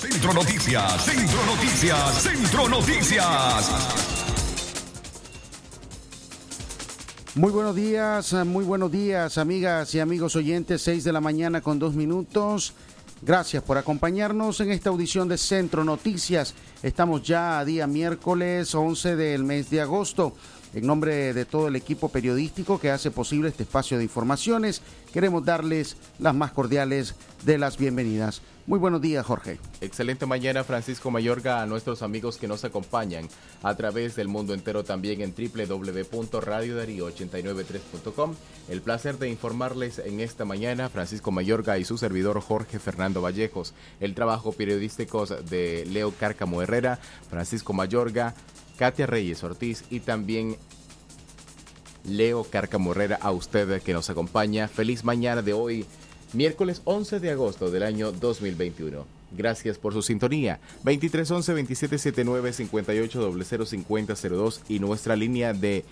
Centro Noticias, Centro Noticias, Centro Noticias. Muy buenos días, muy buenos días, amigas y amigos oyentes, 6 de la mañana con dos minutos. Gracias por acompañarnos en esta audición de Centro Noticias. Estamos ya a día miércoles 11 del mes de agosto. En nombre de todo el equipo periodístico que hace posible este espacio de informaciones, queremos darles las más cordiales de las bienvenidas. Muy buenos días, Jorge. Excelente mañana, Francisco Mayorga, a nuestros amigos que nos acompañan a través del mundo entero también en www.radiodarío893.com. El placer de informarles en esta mañana, Francisco Mayorga y su servidor Jorge Fernando Vallejos. El trabajo periodístico de Leo Cárcamo Herrera, Francisco Mayorga, Katia Reyes Ortiz y también Leo Cárcamo Herrera, a usted que nos acompaña. Feliz mañana de hoy miércoles 11 de agosto del año 2021. Gracias por su sintonía. 2311-2779-5800-5002 y nuestra línea de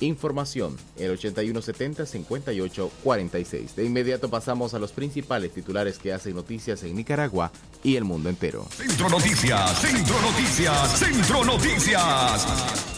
información, el 8170-5846. De inmediato pasamos a los principales titulares que hacen noticias en Nicaragua y el mundo entero. Centro Noticias, Centro Noticias, Centro Noticias.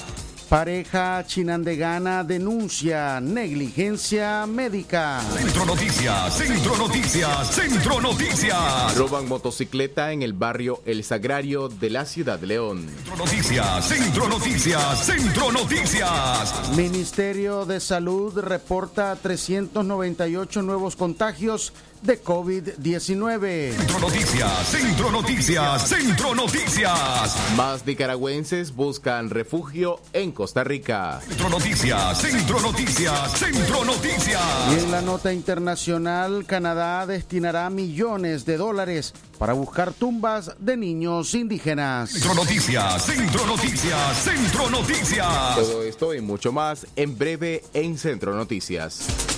Pareja chinandegana denuncia negligencia médica. Centro Noticias, Centro Noticias, Centro Noticias. Roban motocicleta en el barrio El Sagrario de la ciudad de León. Centro Noticias, Centro Noticias, Centro Noticias. Ministerio de Salud reporta 398 nuevos contagios de COVID-19. Centro Noticias, Centro Noticias, Centro Noticias. Más nicaragüenses buscan refugio en Costa Rica. Centro Noticias, Centro Noticias, Centro Noticias. Y en la nota internacional, Canadá destinará millones de dólares para buscar tumbas de niños indígenas. Centro Noticias, Centro Noticias, Centro Noticias. Todo esto y mucho más en breve en Centro Noticias.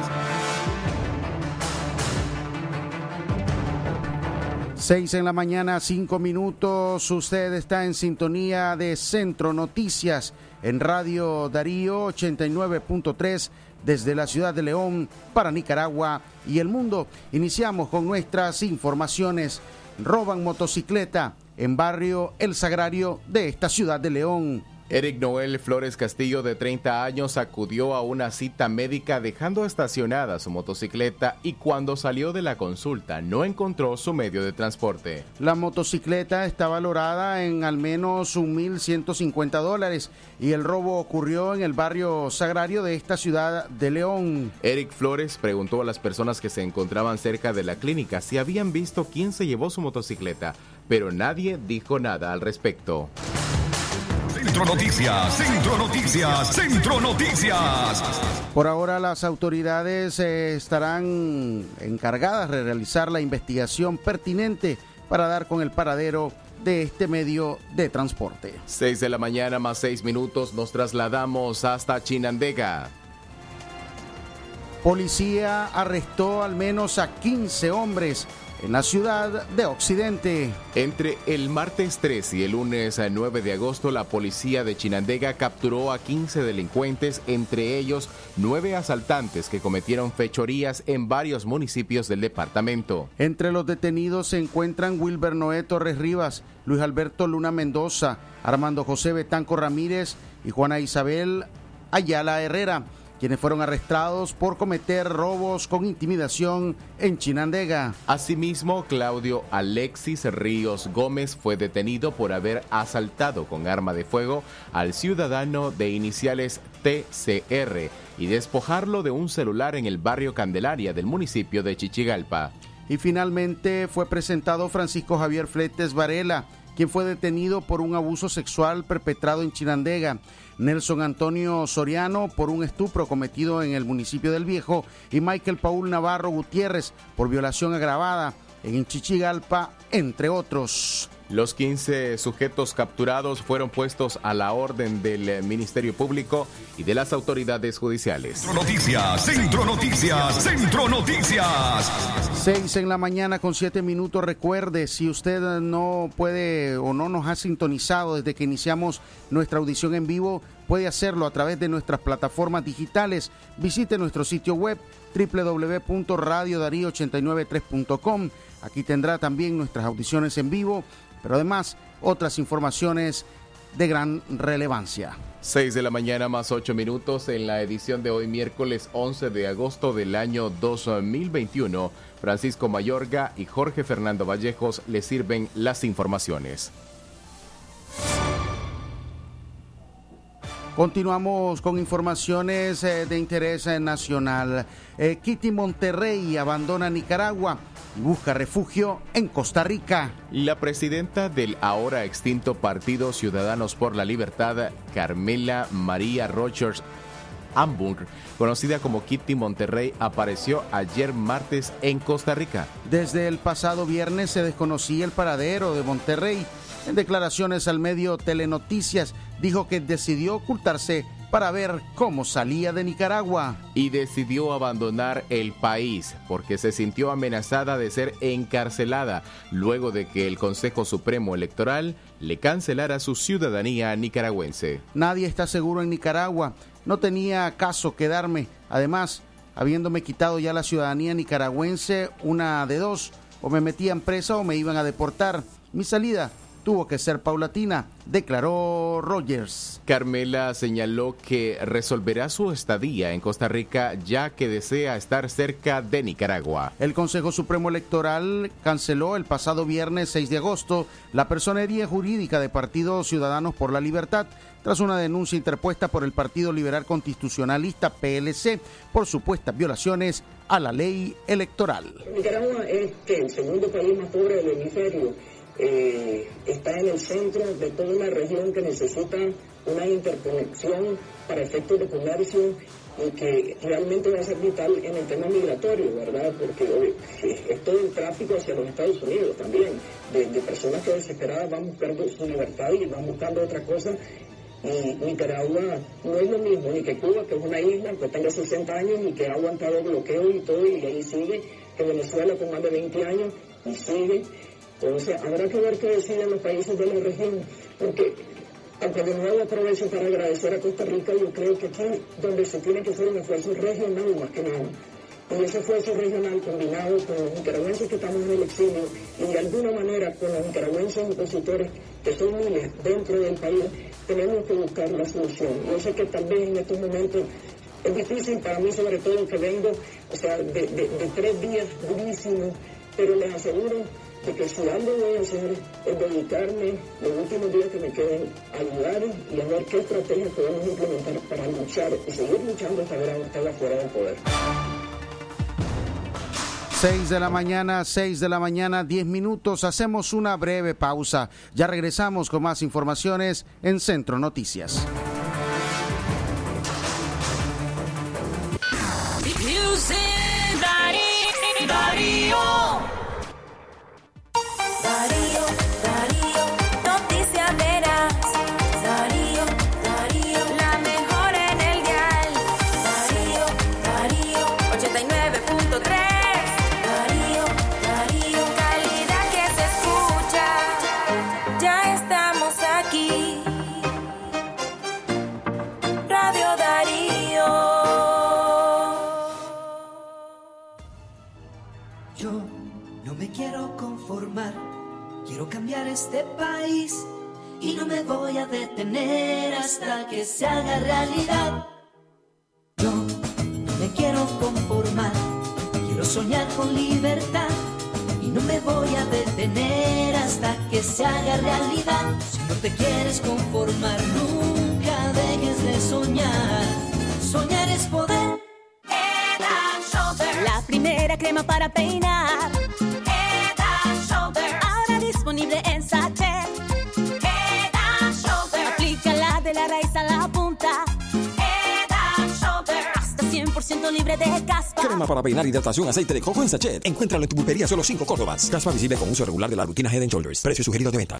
Seis en la mañana, cinco minutos. Usted está en sintonía de Centro Noticias en Radio Darío 89.3 desde la ciudad de León para Nicaragua y el mundo. Iniciamos con nuestras informaciones. Roban motocicleta en barrio El Sagrario de esta ciudad de León. Eric Noel Flores Castillo, de 30 años, acudió a una cita médica dejando estacionada su motocicleta y cuando salió de la consulta no encontró su medio de transporte. La motocicleta está valorada en al menos 1.150 dólares y el robo ocurrió en el barrio Sagrario de esta ciudad de León. Eric Flores preguntó a las personas que se encontraban cerca de la clínica si habían visto quién se llevó su motocicleta, pero nadie dijo nada al respecto. Centro Noticias, Centro Noticias, Centro Noticias. Por ahora las autoridades eh, estarán encargadas de realizar la investigación pertinente para dar con el paradero de este medio de transporte. 6 de la mañana más 6 minutos nos trasladamos hasta Chinandega. Policía arrestó al menos a 15 hombres en la ciudad de Occidente. Entre el martes 3 y el lunes 9 de agosto, la policía de Chinandega capturó a 15 delincuentes, entre ellos nueve asaltantes que cometieron fechorías en varios municipios del departamento. Entre los detenidos se encuentran Wilber Noé Torres Rivas, Luis Alberto Luna Mendoza, Armando José Betanco Ramírez y Juana Isabel Ayala Herrera. Quienes fueron arrestados por cometer robos con intimidación en Chinandega. Asimismo, Claudio Alexis Ríos Gómez fue detenido por haber asaltado con arma de fuego al ciudadano de iniciales TCR y despojarlo de un celular en el barrio Candelaria del municipio de Chichigalpa. Y finalmente fue presentado Francisco Javier Fletes Varela, quien fue detenido por un abuso sexual perpetrado en Chinandega. Nelson Antonio Soriano por un estupro cometido en el municipio del Viejo y Michael Paul Navarro Gutiérrez por violación agravada en Chichigalpa, entre otros. Los 15 sujetos capturados fueron puestos a la orden del Ministerio Público y de las autoridades judiciales. Centro Noticias, Centro Noticias, Centro Noticias. 6 en la mañana con 7 minutos. Recuerde, si usted no puede o no nos ha sintonizado desde que iniciamos nuestra audición en vivo, puede hacerlo a través de nuestras plataformas digitales. Visite nuestro sitio web www.radiodarío893.com. Aquí tendrá también nuestras audiciones en vivo pero además otras informaciones de gran relevancia. 6 de la mañana más 8 minutos en la edición de hoy miércoles 11 de agosto del año 2021. Francisco Mayorga y Jorge Fernando Vallejos le sirven las informaciones. Continuamos con informaciones eh, de interés eh, nacional. Eh, Kitty Monterrey abandona Nicaragua y busca refugio en Costa Rica. La presidenta del ahora extinto Partido Ciudadanos por la Libertad, Carmela María Rogers Hamburg, conocida como Kitty Monterrey, apareció ayer martes en Costa Rica. Desde el pasado viernes se desconocía el paradero de Monterrey. En declaraciones al medio Telenoticias dijo que decidió ocultarse para ver cómo salía de Nicaragua. Y decidió abandonar el país porque se sintió amenazada de ser encarcelada luego de que el Consejo Supremo Electoral le cancelara su ciudadanía nicaragüense. Nadie está seguro en Nicaragua. No tenía caso quedarme. Además, habiéndome quitado ya la ciudadanía nicaragüense, una de dos, o me metían presa o me iban a deportar. Mi salida tuvo que ser paulatina, declaró Rogers. Carmela señaló que resolverá su estadía en Costa Rica ya que desea estar cerca de Nicaragua. El Consejo Supremo Electoral canceló el pasado viernes 6 de agosto la personería jurídica de Partido Ciudadanos por la Libertad tras una denuncia interpuesta por el Partido Liberal Constitucionalista PLC por supuestas violaciones a la ley electoral. Nicaragua es el segundo país más pobre del hemisferio eh, está en el centro de toda una región que necesita una interconexión para efectos de comercio y que realmente va a ser vital en el tema migratorio, ¿verdad? Porque es todo el tráfico hacia los Estados Unidos también, de, personas que desesperadas van buscando su libertad y van buscando otra cosa. Y Nicaragua no es lo mismo, ni que Cuba, que es una isla que tenga 60 años y que ha aguantado bloqueo y todo, y ahí sigue, que Venezuela con más de 20 años y sigue. Entonces, habrá que ver qué deciden los países de la región, porque aunque de nuevo aprovecho para agradecer a Costa Rica, yo creo que aquí donde se tiene que hacer un esfuerzo regional más que nada. Y ese esfuerzo regional combinado con los nicaragüenses que estamos en el exilio y de alguna manera con los nicaragüenses opositores, que son miles dentro del país, tenemos que buscar una solución. Yo sé que tal vez en estos momentos es difícil para mí, sobre todo que vengo, o sea, de, de tres días durísimos, pero les aseguro algo voy a hacer es dedicarme los últimos días que me queden a ayudar y a ver qué estrategias podemos implementar para luchar y seguir luchando hasta ver a fuera del poder. 6 de la mañana, 6 de la mañana, 10 minutos. Hacemos una breve pausa. Ya regresamos con más informaciones en Centro Noticias. cambiar este país y no me voy a detener hasta que se haga realidad. No, no me quiero conformar, quiero soñar con libertad y no me voy a detener hasta que se haga realidad. Si no te quieres conformar, nunca dejes de soñar. Soñar es poder. La primera crema para peinar libre de caspa. Crema para peinar hidratación aceite de coco en sachet. Encuéntralo en tu pulpería solo 5 Córdobas. Caspa visible con uso regular de la rutina Head Shoulders. Precio sugerido de venta.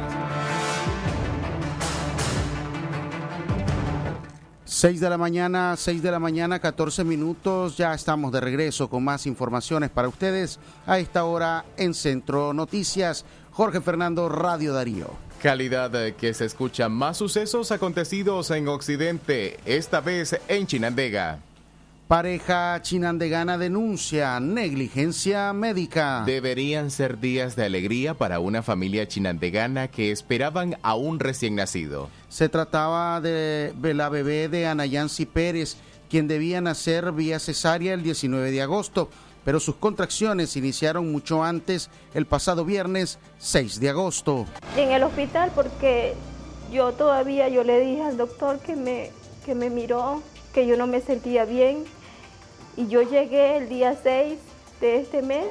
Seis de la mañana, 6 de la mañana, 14 minutos. Ya estamos de regreso con más informaciones para ustedes a esta hora en Centro Noticias. Jorge Fernando, Radio Darío. Calidad que se escucha más sucesos acontecidos en Occidente, esta vez en Chinandega. Pareja chinandegana denuncia negligencia médica. Deberían ser días de alegría para una familia chinandegana que esperaban a un recién nacido. Se trataba de la bebé de Anayansi Pérez, quien debía nacer vía cesárea el 19 de agosto, pero sus contracciones iniciaron mucho antes, el pasado viernes 6 de agosto. en el hospital porque yo todavía yo le dije al doctor que me, que me miró, que yo no me sentía bien. Y yo llegué el día 6 de este mes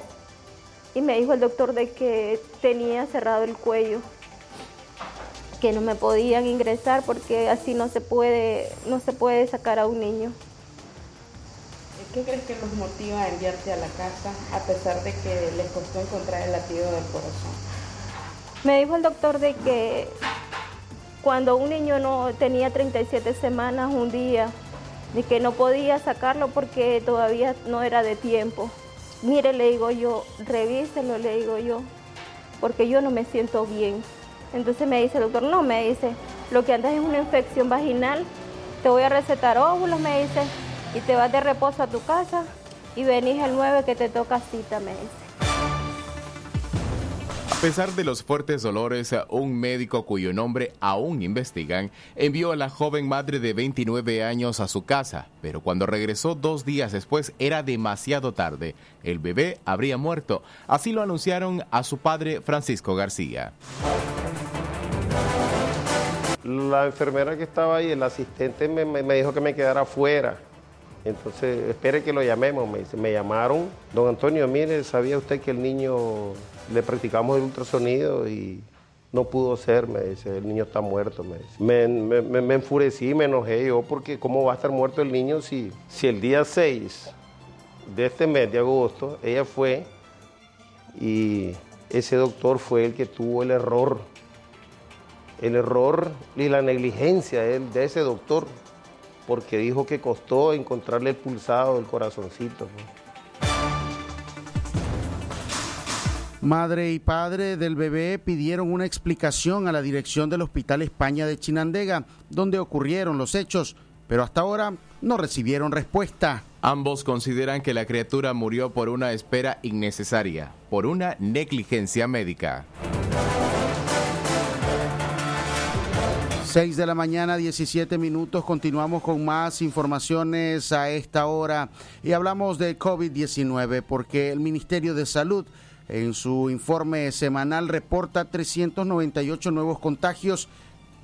y me dijo el doctor de que tenía cerrado el cuello, que no me podían ingresar porque así no se puede, no se puede sacar a un niño. ¿Qué crees que los motiva a enviarte a la casa a pesar de que les costó encontrar el latido del corazón? Me dijo el doctor de que cuando un niño no tenía 37 semanas un día, de que no podía sacarlo porque todavía no era de tiempo. Mire, le digo yo, revíselo, le digo yo, porque yo no me siento bien. Entonces me dice el doctor, no, me dice, lo que andas es una infección vaginal, te voy a recetar óvulos, me dice, y te vas de reposo a tu casa y venís el 9 que te toca cita, me dice. A pesar de los fuertes dolores, un médico cuyo nombre aún investigan envió a la joven madre de 29 años a su casa, pero cuando regresó dos días después era demasiado tarde. El bebé habría muerto. Así lo anunciaron a su padre Francisco García. La enfermera que estaba ahí, el asistente, me, dijo que me quedara afuera. Entonces, espere que lo llamemos. Me, me llamaron. Don Antonio, mire, ¿sabía usted que el niño le practicamos el ultrasonido y no pudo ser? Me dice, el niño está muerto. Me, dice. me, me- enfurecí, me enojé yo, porque ¿cómo va a estar muerto el niño si, si el día 6 de este mes de agosto ella fue y ese doctor fue el que tuvo el error? el error y la negligencia de, de ese doctor, porque dijo que costó encontrarle el pulsado del corazoncito. pues. Madre y padre del bebé pidieron una explicación a la dirección del Hospital España de Chinandega, donde ocurrieron los hechos, pero hasta ahora no recibieron respuesta. Ambos consideran que la criatura murió por una espera innecesaria, por una negligencia médica. 6 de la mañana, 17 minutos. Continuamos con más informaciones a esta hora y hablamos de COVID-19 porque el Ministerio de Salud en su informe semanal reporta 398 nuevos contagios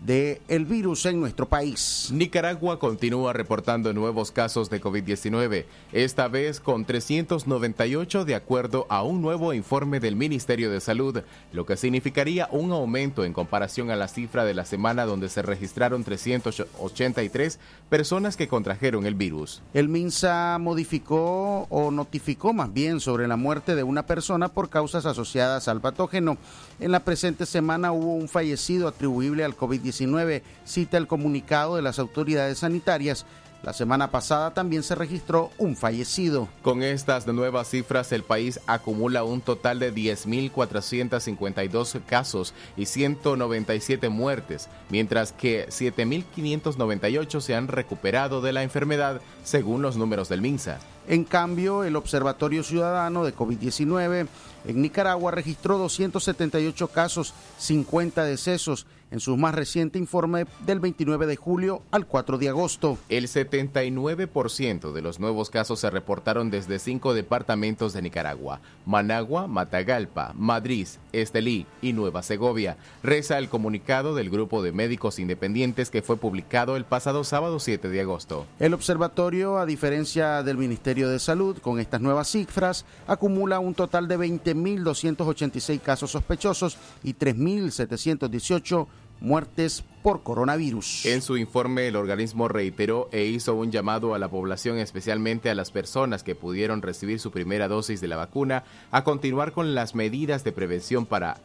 de el virus en nuestro país. Nicaragua continúa reportando nuevos casos de COVID-19, esta vez con 398 de acuerdo a un nuevo informe del Ministerio de Salud, lo que significaría un aumento en comparación a la cifra de la semana donde se registraron 383 personas que contrajeron el virus. El MINSA modificó o notificó más bien sobre la muerte de una persona por causas asociadas al patógeno. En la presente semana hubo un fallecido atribuible al COVID-19, cita el comunicado de las autoridades sanitarias. La semana pasada también se registró un fallecido. Con estas nuevas cifras, el país acumula un total de 10.452 casos y 197 muertes, mientras que 7.598 se han recuperado de la enfermedad, según los números del MINSA. En cambio, el Observatorio Ciudadano de COVID-19 en Nicaragua registró 278 casos, 50 decesos en su más reciente informe del 29 de julio al 4 de agosto. El 79% de los nuevos casos se reportaron desde cinco departamentos de Nicaragua, Managua, Matagalpa, Madrid, Estelí y Nueva Segovia, reza el comunicado del grupo de médicos independientes que fue publicado el pasado sábado 7 de agosto. El observatorio, a diferencia del Ministerio de Salud, con estas nuevas cifras, acumula un total de 20.286 casos sospechosos y 3.718 muertes por coronavirus. En su informe, el organismo reiteró e hizo un llamado a la población, especialmente a las personas que pudieron recibir su primera dosis de la vacuna, a continuar con las medidas de prevención para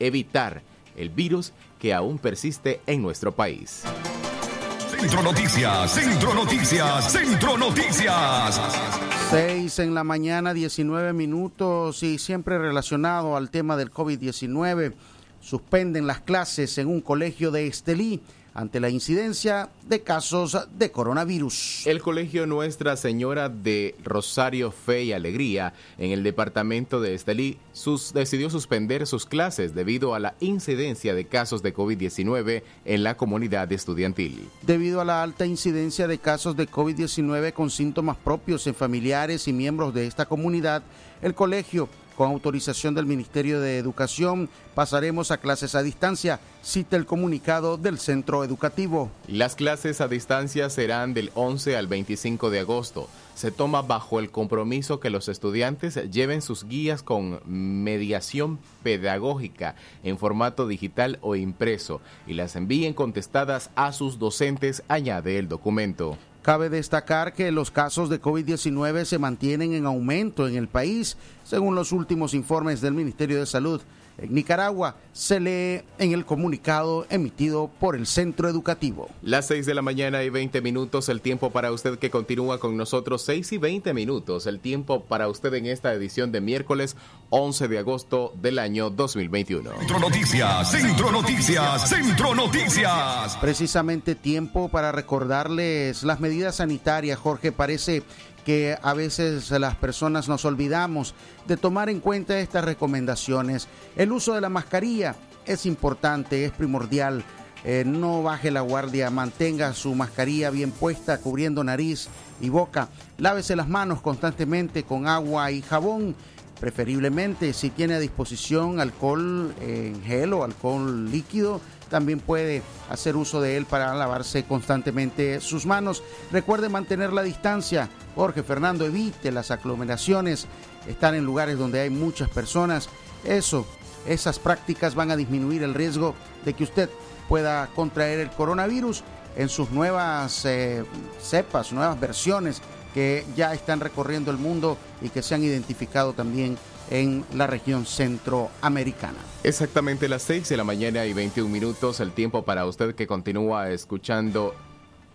evitar el virus que aún persiste en nuestro país. Centro Noticias, Centro Noticias, Centro Noticias. 6 en la mañana, 19 minutos y siempre relacionado al tema del COVID-19 suspenden las clases en un colegio de Estelí ante la incidencia de casos de coronavirus. El colegio Nuestra Señora de Rosario Fe y Alegría en el departamento de Estelí sus, decidió suspender sus clases debido a la incidencia de casos de COVID-19 en la comunidad estudiantil. Debido a la alta incidencia de casos de COVID-19 con síntomas propios en familiares y miembros de esta comunidad, el colegio con autorización del Ministerio de Educación, pasaremos a clases a distancia, cita el comunicado del centro educativo. Las clases a distancia serán del 11 al 25 de agosto. Se toma bajo el compromiso que los estudiantes lleven sus guías con mediación pedagógica en formato digital o impreso y las envíen contestadas a sus docentes, añade el documento. Cabe destacar que los casos de COVID-19 se mantienen en aumento en el país, según los últimos informes del Ministerio de Salud. En Nicaragua se lee en el comunicado emitido por el centro educativo. Las 6 de la mañana y 20 minutos, el tiempo para usted que continúa con nosotros, 6 y 20 minutos, el tiempo para usted en esta edición de miércoles 11 de agosto del año 2021. Centro Noticias, Centro Noticias, Centro Noticias. Precisamente tiempo para recordarles las medidas sanitarias, Jorge, parece que a veces las personas nos olvidamos de tomar en cuenta estas recomendaciones. El uso de la mascarilla es importante, es primordial. Eh, no baje la guardia, mantenga su mascarilla bien puesta, cubriendo nariz y boca. Lávese las manos constantemente con agua y jabón. Preferiblemente, si tiene a disposición alcohol en gel o alcohol líquido, también puede hacer uso de él para lavarse constantemente sus manos. Recuerde mantener la distancia. Jorge Fernando, evite las aglomeraciones, estar en lugares donde hay muchas personas. Eso, esas prácticas van a disminuir el riesgo de que usted pueda contraer el coronavirus en sus nuevas eh, cepas, nuevas versiones que ya están recorriendo el mundo y que se han identificado también en la región centroamericana. Exactamente las 6 de la mañana y 21 minutos, el tiempo para usted que continúa escuchando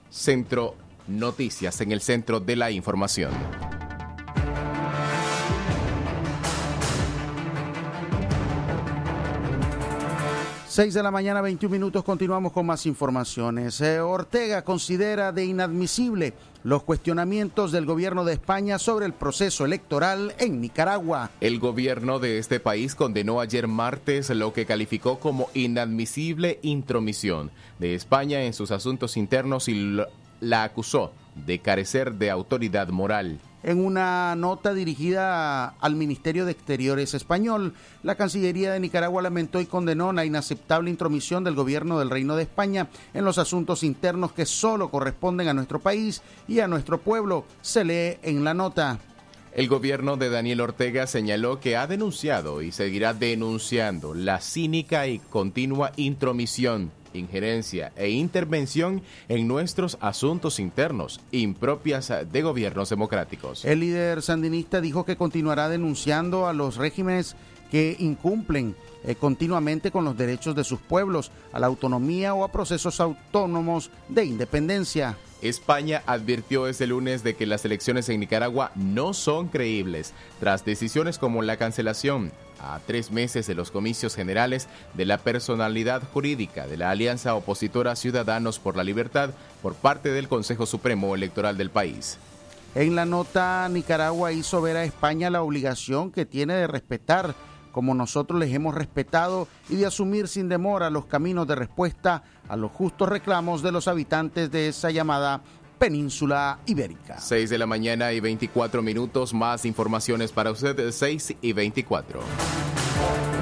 Centro Noticias en el centro de la información. Seis de la mañana, 21 minutos, continuamos con más informaciones. Eh, Ortega considera de inadmisible los cuestionamientos del gobierno de España sobre el proceso electoral en Nicaragua. El gobierno de este país condenó ayer martes lo que calificó como inadmisible intromisión de España en sus asuntos internos y la acusó de carecer de autoridad moral. En una nota dirigida al Ministerio de Exteriores español, la Cancillería de Nicaragua lamentó y condenó la inaceptable intromisión del gobierno del Reino de España en los asuntos internos que solo corresponden a nuestro país y a nuestro pueblo, se lee en la nota. El gobierno de Daniel Ortega señaló que ha denunciado y seguirá denunciando la cínica y continua intromisión injerencia e intervención en nuestros asuntos internos, impropias de gobiernos democráticos. El líder sandinista dijo que continuará denunciando a los regímenes que incumplen eh, continuamente con los derechos de sus pueblos, a la autonomía o a procesos autónomos de independencia. España advirtió este lunes de que las elecciones en Nicaragua no son creíbles, tras decisiones como la cancelación a tres meses de los comicios generales de la personalidad jurídica de la Alianza Opositora Ciudadanos por la Libertad por parte del Consejo Supremo Electoral del país. En la nota, Nicaragua hizo ver a España la obligación que tiene de respetar como nosotros les hemos respetado y de asumir sin demora los caminos de respuesta a los justos reclamos de los habitantes de esa llamada península ibérica. 6 de la mañana y 24 minutos, más informaciones para usted, 6 y 24.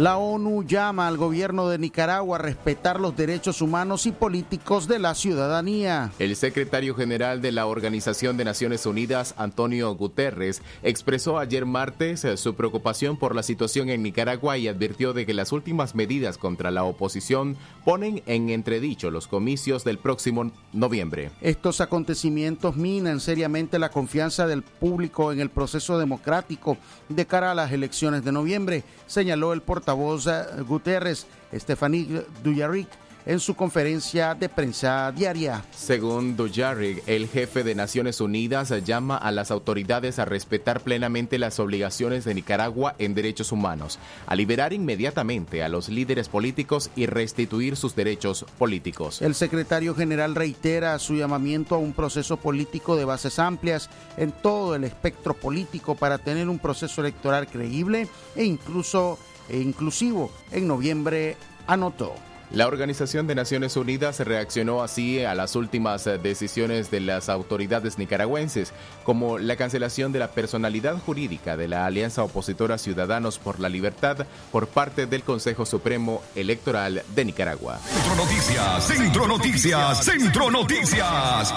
La ONU llama al gobierno de Nicaragua a respetar los derechos humanos y políticos de la ciudadanía. El secretario general de la Organización de Naciones Unidas, Antonio Guterres, expresó ayer martes eh, su preocupación por la situación en Nicaragua y advirtió de que las últimas medidas contra la oposición ponen en entredicho los comicios del próximo noviembre. Estos acontecimientos minan seriamente la confianza del público en el proceso democrático de cara a las elecciones de noviembre, señaló el portavoz voz Guterres, Stephanie Dujarric, en su conferencia de prensa diaria. Según Dujarric, el jefe de Naciones Unidas llama a las autoridades a respetar plenamente las obligaciones de Nicaragua en derechos humanos, a liberar inmediatamente a los líderes políticos y restituir sus derechos políticos. El secretario general reitera su llamamiento a un proceso político de bases amplias en todo el espectro político para tener un proceso electoral creíble e incluso e inclusivo en noviembre, anotó. La Organización de Naciones Unidas reaccionó así a las últimas decisiones de las autoridades nicaragüenses, como la cancelación de la personalidad jurídica de la Alianza Opositora Ciudadanos por la Libertad por parte del Consejo Supremo Electoral de Nicaragua. Centro Noticias, Centro Noticias, Centro Noticias.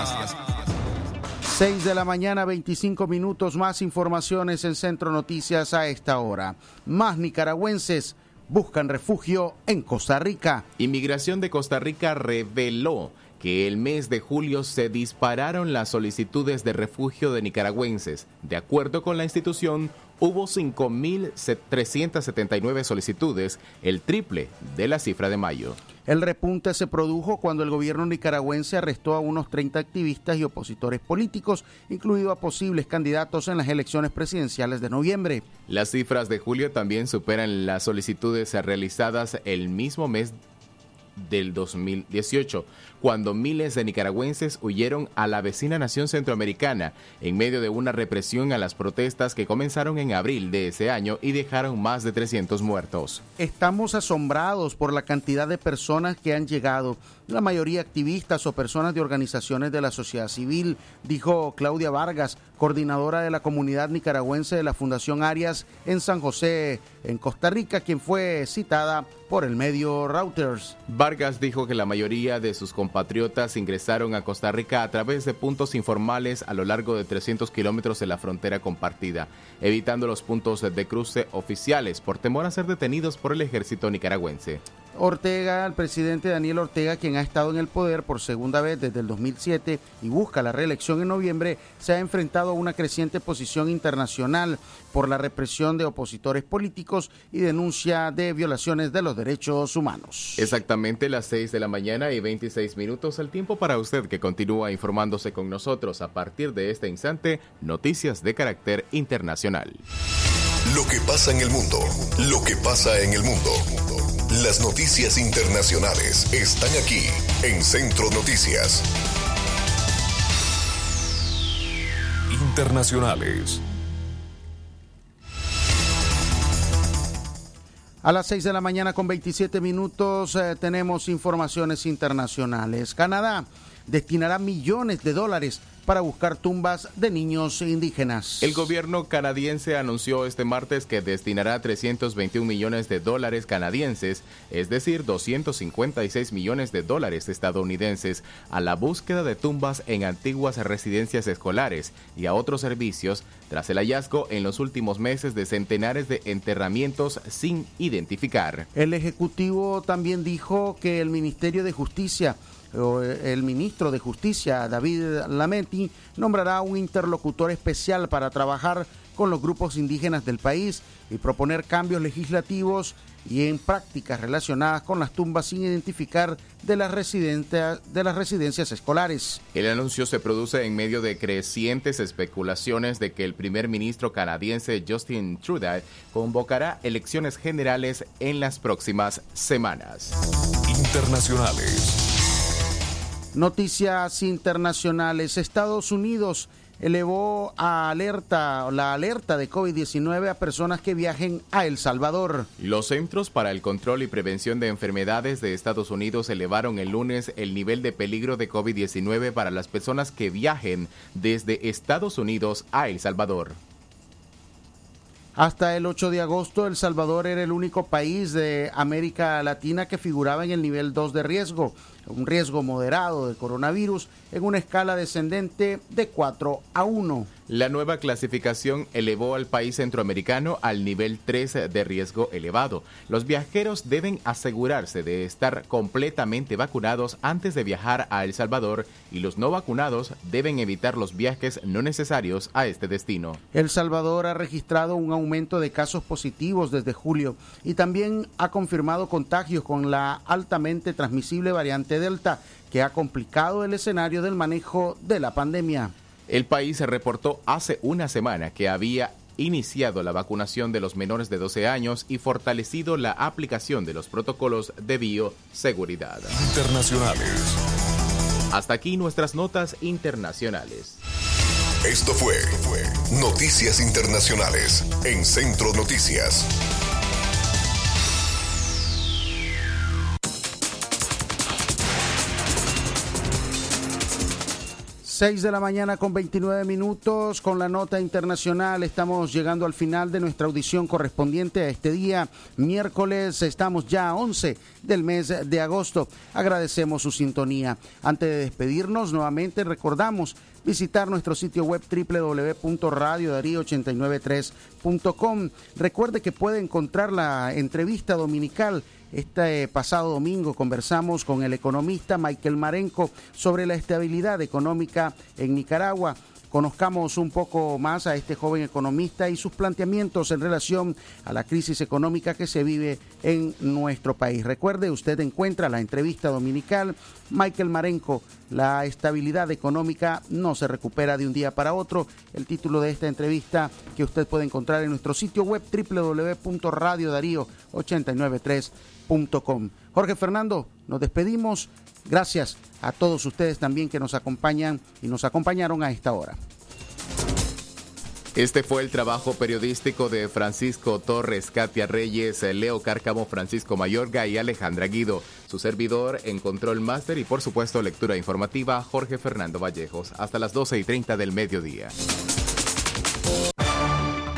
6 de la mañana, 25 minutos más informaciones en Centro Noticias a esta hora. Más nicaragüenses buscan refugio en Costa Rica. Inmigración de Costa Rica reveló que el mes de julio se dispararon las solicitudes de refugio de nicaragüenses. De acuerdo con la institución, hubo 5.379 solicitudes, el triple de la cifra de mayo. El repunte se produjo cuando el gobierno nicaragüense arrestó a unos 30 activistas y opositores políticos, incluido a posibles candidatos en las elecciones presidenciales de noviembre. Las cifras de julio también superan las solicitudes realizadas el mismo mes del 2018, cuando miles de nicaragüenses huyeron a la vecina nación centroamericana en medio de una represión a las protestas que comenzaron en abril de ese año y dejaron más de 300 muertos. Estamos asombrados por la cantidad de personas que han llegado, la mayoría activistas o personas de organizaciones de la sociedad civil, dijo Claudia Vargas, coordinadora de la comunidad nicaragüense de la Fundación Arias en San José, en Costa Rica, quien fue citada por el medio Reuters. Vargas dijo que la mayoría de sus compatriotas ingresaron a Costa Rica a través de puntos informales a lo largo de 300 kilómetros de la frontera compartida, evitando los puntos de cruce oficiales por temor a ser detenidos por el ejército nicaragüense. Ortega, el presidente Daniel Ortega, quien ha estado en el poder por segunda vez desde el 2007 y busca la reelección en noviembre, se ha enfrentado a una creciente posición internacional por la represión de opositores políticos y denuncia de violaciones de los derechos humanos. Exactamente las 6 de la mañana y 26 minutos, el tiempo para usted que continúa informándose con nosotros a partir de este instante, noticias de carácter internacional. Lo que pasa en el mundo, lo que pasa en el mundo. Las noticias internacionales están aquí en Centro Noticias. Internacionales. A las 6 de la mañana con 27 minutos eh, tenemos informaciones internacionales. Canadá destinará millones de dólares para buscar tumbas de niños indígenas. El gobierno canadiense anunció este martes que destinará 321 millones de dólares canadienses, es decir, 256 millones de dólares estadounidenses, a la búsqueda de tumbas en antiguas residencias escolares y a otros servicios tras el hallazgo en los últimos meses de centenares de enterramientos sin identificar. El Ejecutivo también dijo que el Ministerio de Justicia el ministro de Justicia, David Lametti, nombrará un interlocutor especial para trabajar con los grupos indígenas del país y proponer cambios legislativos y en prácticas relacionadas con las tumbas sin identificar de las, de las residencias escolares. El anuncio se produce en medio de crecientes especulaciones de que el primer ministro canadiense Justin Trudeau convocará elecciones generales en las próximas semanas. Internacionales. Noticias internacionales. Estados Unidos elevó a alerta la alerta de COVID-19 a personas que viajen a El Salvador. Los Centros para el Control y Prevención de Enfermedades de Estados Unidos elevaron el lunes el nivel de peligro de COVID-19 para las personas que viajen desde Estados Unidos a El Salvador. Hasta el 8 de agosto, El Salvador era el único país de América Latina que figuraba en el nivel 2 de riesgo un riesgo moderado de coronavirus en una escala descendente de 4 a 1. La nueva clasificación elevó al país centroamericano al nivel 3 de riesgo elevado. Los viajeros deben asegurarse de estar completamente vacunados antes de viajar a El Salvador y los no vacunados deben evitar los viajes no necesarios a este destino. El Salvador ha registrado un aumento de casos positivos desde julio y también ha confirmado contagios con la altamente transmisible variante Delta que ha complicado el escenario del manejo de la pandemia. El país se reportó hace una semana que había iniciado la vacunación de los menores de 12 años y fortalecido la aplicación de los protocolos de bioseguridad. Internacionales. Hasta aquí nuestras notas internacionales. Esto fue Noticias Internacionales en Centro Noticias. 6 de la mañana con 29 minutos con la nota internacional. Estamos llegando al final de nuestra audición correspondiente a este día, miércoles. Estamos ya a 11 del mes de agosto. Agradecemos su sintonía. Antes de despedirnos, nuevamente recordamos visitar nuestro sitio web www.radiodarío893.com. Recuerde que puede encontrar la entrevista dominical este pasado domingo conversamos con el economista Michael Marenco sobre la estabilidad económica en Nicaragua. Conozcamos un poco más a este joven economista y sus planteamientos en relación a la crisis económica que se vive en nuestro país. Recuerde, usted encuentra la entrevista dominical. Michael Marenco, la estabilidad económica no se recupera de un día para otro. El título de esta entrevista que usted puede encontrar en nuestro sitio web www.radiodarío893.com. Jorge Fernando, nos despedimos. Gracias a todos ustedes también que nos acompañan y nos acompañaron a esta hora. Este fue el trabajo periodístico de Francisco Torres, Katia Reyes, Leo Cárcamo, Francisco Mayorga y Alejandra Guido. Su servidor en Control Master y por supuesto lectura informativa, Jorge Fernando Vallejos. Hasta las 12 y 30 del mediodía.